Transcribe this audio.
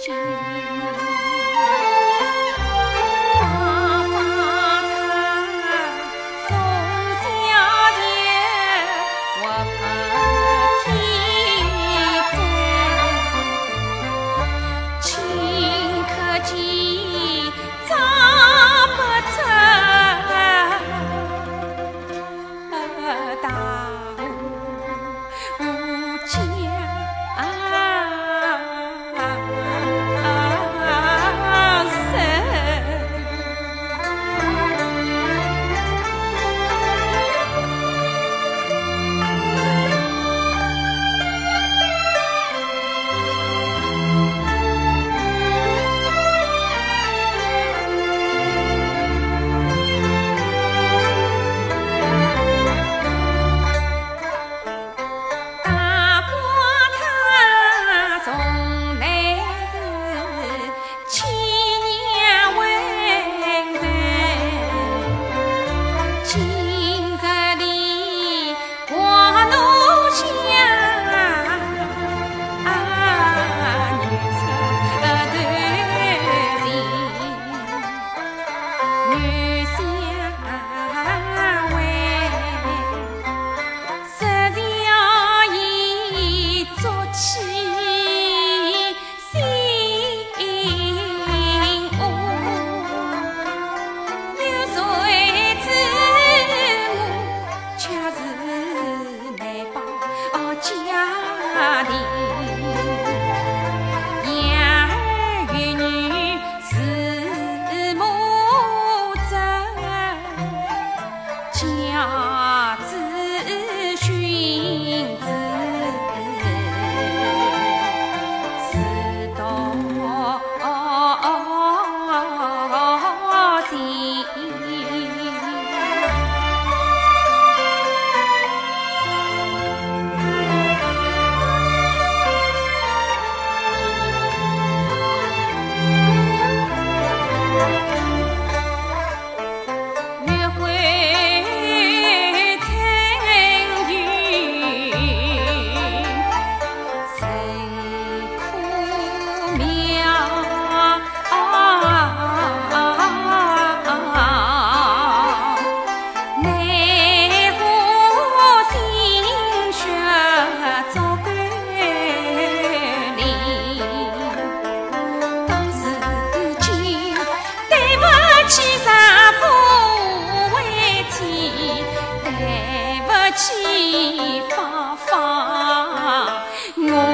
去你发发我